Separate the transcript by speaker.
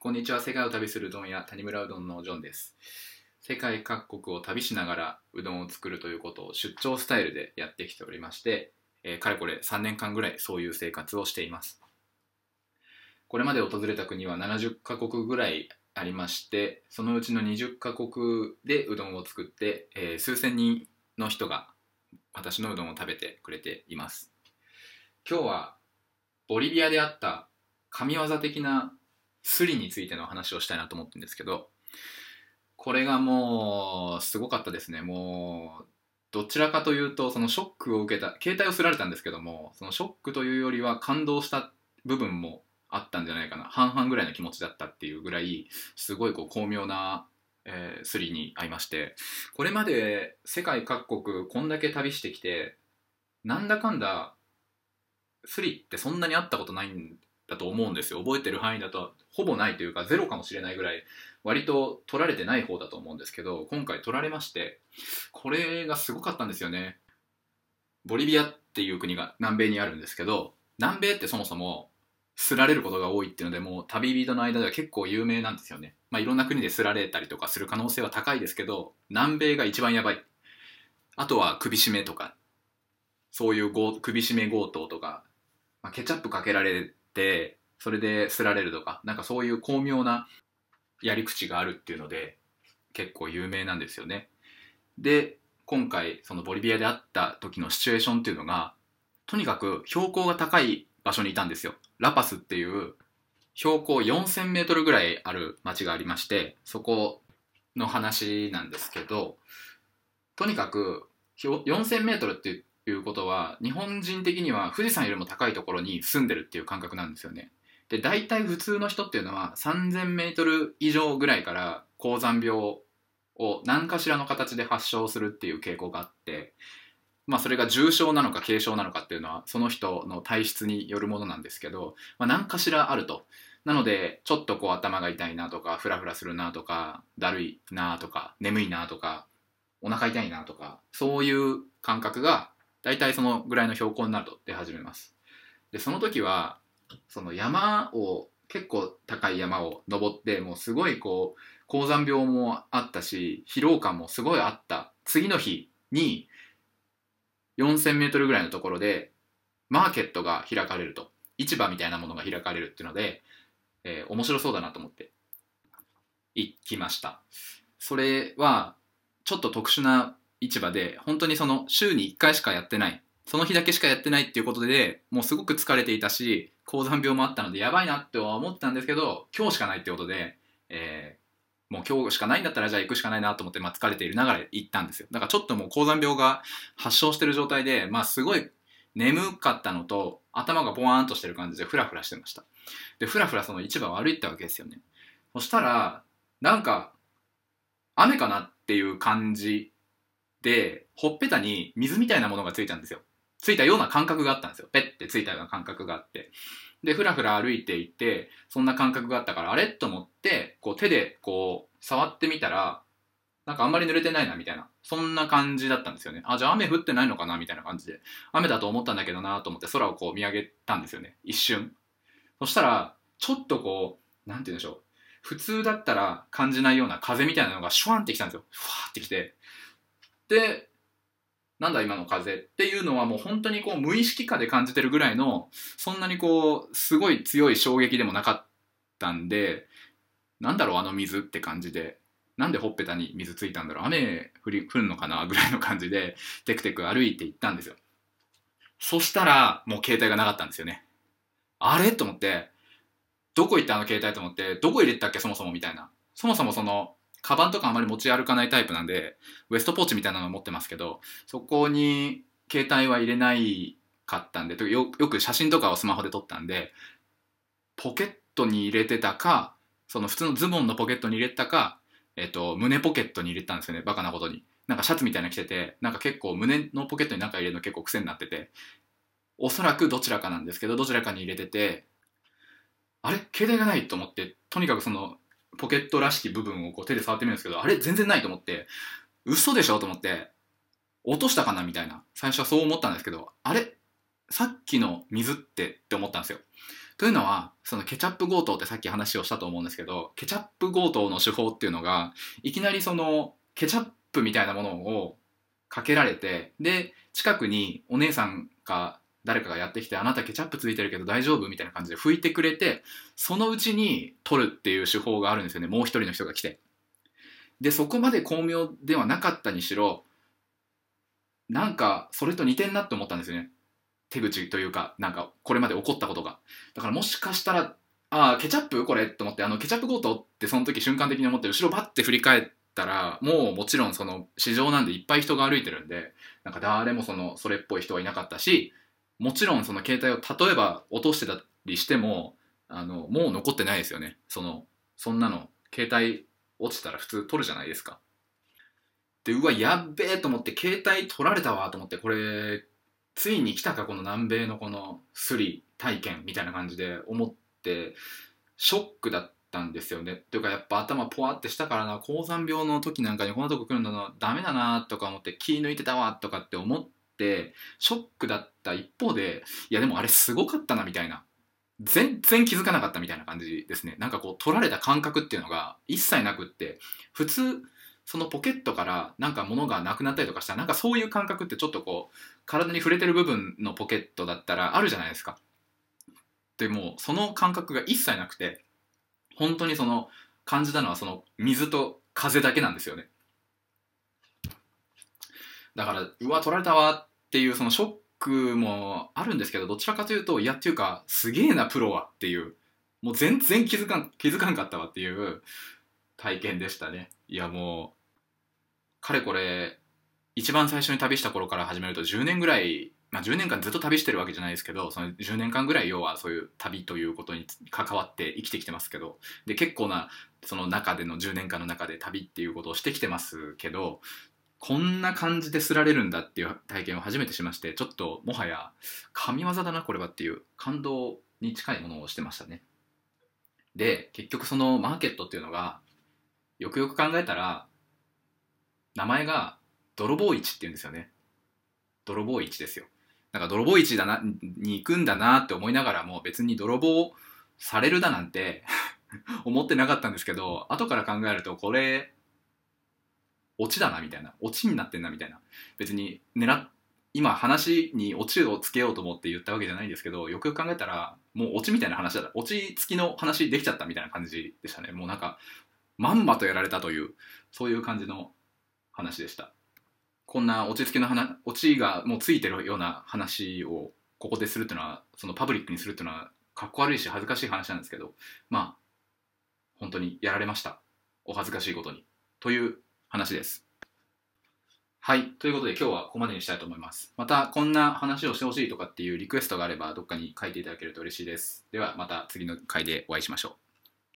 Speaker 1: こんにちは。世界を旅するうどん屋谷村うどんのジョンです。世界各国を旅しながらうどんを作るということを出張スタイルでやってきておりまして、えーかれこれ3年間ぐらいそういう生活をしています。これまで訪れた国は70カ国ぐらいありましてそのうちの20カ国でうどんを作って、えー数千人の人が私のうどんを食べてくれています。今日はボリビアであった神業的なスリについての話をしたいなと思ってるんですけどこれがもうすごかったですね。もうどちらかというとそのショックを受けた携帯をすられたんですけどもそのショックというよりは感動した部分もあったんじゃないかな。半々ぐらいの気持ちだったっていうぐらいすごいこう巧妙な、えースリに会いましてこれまで世界各国こんだけ旅してきてなんだかんだスリってそんなにあったことないんだと思うんですよ。覚えてる範囲だとほぼないというかゼロかもしれないぐらい割と取られてない方だと思うんですけど今回取られましてこれがすごかったんですよね。ボリビアっていう国が南米にあるんですけど南米ってそもそもすられることが多いっていうのでもう旅人の間では結構有名なんですよね。まあいろんな国ですられたりとかする可能性は高いですけど南米が一番やばい。あとは首絞めとかそういう首絞め強盗とか、まあ、ケチャップかけられてそれですられるとかなんかそういう巧妙なやり口があるっていうので結構有名なんですよね。で今回そのボリビアで会った時のシチュエーションっていうのがとにかく標高が高い場所にいたんですよ。ラパスっていう標高 4000m ぐらいある町がありましてそこの話なんですけどとにかく 4000m っていうことは日本人的には富士山よりも高いところに住んでるっていう感覚なんですよね。で大体普通の人っていうのは 3000m 以上ぐらいから高山病を何かしらの形で発症するっていう傾向があってまあそれが重症なのか軽症なのかっていうのはその人の体質によるものなんですけど、まあ、何かしらあると。なのでちょっとこう頭が痛いなとかフラフラするなとかだるいなとか眠いなとかお腹痛いなとかそういう感覚が大体そのぐらいの標高になると出始めます。でその時はその山を結構高い山を登ってもうすごいこう高山病もあったし疲労感もすごいあった。次の日に 4000m ぐらいのところでマーケットが開かれると。市場みたいなものが開かれるっていうので、えー面白そうだなと思って行きました。それはちょっと特殊な市場で本当にその週に1回しかやってない。その日だけしかやってないっていうことでもうすごく疲れていたし高山病もあったのでやばいなっては思ったんですけど今日しかないってことで、えーもう今日しかないんだったらじゃあ行くしかないなと思って、まあ、疲れているながら行ったんですよ。だからちょっともう高山病が発症してる状態で、まあ、すごい眠かったのと頭がボワーンとしてる感じでフラフラしてました。でフラフラその市場を歩いてたわけですよね。そしたらなんか雨かなっていう感じほっぺたに水みたいなものがついたんですよ。ついたような感覚があったんですよ。ペッてついたような感覚があって。でふらふら歩いていてそんな感覚があったからあれ？と思ってこう手でこう触ってみたらなんかあんまり濡れてないなみたいな。そんな感じだったんですよね。あじゃあ雨降ってないのかなみたいな感じで。雨だと思ったんだけどなと思って空をこう見上げたんですよね。一瞬。そしたらちょっとこうなんて言うんでしょう。普通だったら感じないような風みたいなのがシュワンってきたんですよ。ふわーってきて。なんだ今の風っていうのはもう本当にこう無意識下で感じてるぐらいのそんなにこうすごい強い衝撃でもなかったんでなんだろうあの水って感じでなんでほっぺたに水ついたんだろう雨降り降るのかなぐらいの感じでテクテク歩いて行ったんですよ。そしたらもう携帯がなかったんですよね。あれ？と思ってどこ行ったあの携帯？と思ってどこ入れてたっけ？そもそもみたいな。そもそもそのカバンとかあまり持ち歩かないタイプなんでウエストポーチみたいなの持ってますけどそこに携帯は入れないかったんでよよく写真とかをスマホで撮ったんでポケットに入れてたかその普通のズボンのポケットに入れたか、えっと胸ポケットに入れたんですよねバカなことに。なんかシャツみたいなの着ててなんか結構胸のポケットに何か入れるの結構癖になってておそらくどちらかなんですけどどちらかに入れててあれ？携帯がないと思ってとにかくそのポケットらしき部分をこう手で触ってみるんですけどあれ全然ないと思って嘘でしょと思って落としたかなみたいな。最初はそう思ったんですけどあれさっきの水ってって思ったんですよ。というのはそのケチャップ強盗ってさっき話をしたと思うんですけどケチャップ強盗の手法っていうのがいきなりそのケチャップみたいなものをかけられてで近くにお姉さんか誰かがやってきて「あなたケチャップついてるけど大丈夫?」みたいな感じで拭いてくれてそのうちに取るっていう手法があるんですよねもう一人の人が来て。でそこまで巧妙ではなかったにしろなんかそれと似てんなって思ったんですよね手口というかなんかこれまで起こったことがだからもしかしたらああケチャップこれと思ってあのケチャップ強盗ってその時瞬間的に思って後ろバッて振り返ったらもうもちろんその市場なんでいっぱい人が歩いてるんでなんか誰もそのそれっぽい人はいなかったしもちろんその携帯を例えば落としてたりしてもあのもう残ってないですよね。そのそんなの携帯落ちたら普通取るじゃないですか。でうわやっべえと思って携帯取られたわと思ってこれついに来たかこの南米のこのスリ体験みたいな感じで思ってショックだったんですよね。というかやっぱ頭ポワってしたからな高山病の時なんかにこんなとこ来るのダメだなとか思って気抜いてたわとかって思ってショックだった一方でいやでもあれすごかったなみたいな全然気づかなかったみたいな感じですねなんかこう取られた感覚っていうのが一切なくって普通そのポケットからなんか物がなくなったりとかしたらなんかそういう感覚ってちょっとこう体に触れてる部分のポケットだったらあるじゃないですか。でもその感覚が一切なくて本当にその感じたのはその水と風だけなんですよね。だからうわ取られたわっていうそのショックもあるんですけどどちらかというといやっていうかすげえなプロはっていうもう全然気づかん気づかんかったわっていう体験でしたね。いやもうかれこれ一番最初に旅した頃から始めると10年ぐらい、まあ、10年間ずっと旅してるわけじゃないですけどその10年間ぐらい要はそういう旅ということに関わって生きてきてますけどで結構なその中での10年間の中で旅っていうことをしてきてますけどこんな感じですられるんだっていう体験を初めてしましてちょっともはや神業だなこれはっていう感動に近いものをしてましたね。で結局そのマーケットっていうのがよくよく考えたら名前が泥棒市って言うんですよね泥棒市ですよなんか泥棒市だなに行くんだなって思いながらも別に泥棒されるだなんて 思ってなかったんですけど後から考えるとこれオチだなみたいなオチになってんなみたいな。別に狙っ今話にオチをつけようと思って言ったわけじゃないんですけどよくよく考えたらもうオチみたいな話だった。オチ付きの話できちゃったみたいな感じでしたね。もうなんかまんまとやられたというそういう感じの話でした。こんな落ち着きの話落ちがもうついてるような話をここでするっていうのはそのパブリックにするっていうのはかっこ悪いし恥ずかしい話なんですけどまあ本当にやられました。お恥ずかしいことに。という話です。はい。ということで今日はここまでにしたいと思います。またこんな話をしてほしいとかっていうリクエストがあればどっかに書いていただけると嬉しいです。ではまた次の回でお会いしましょう。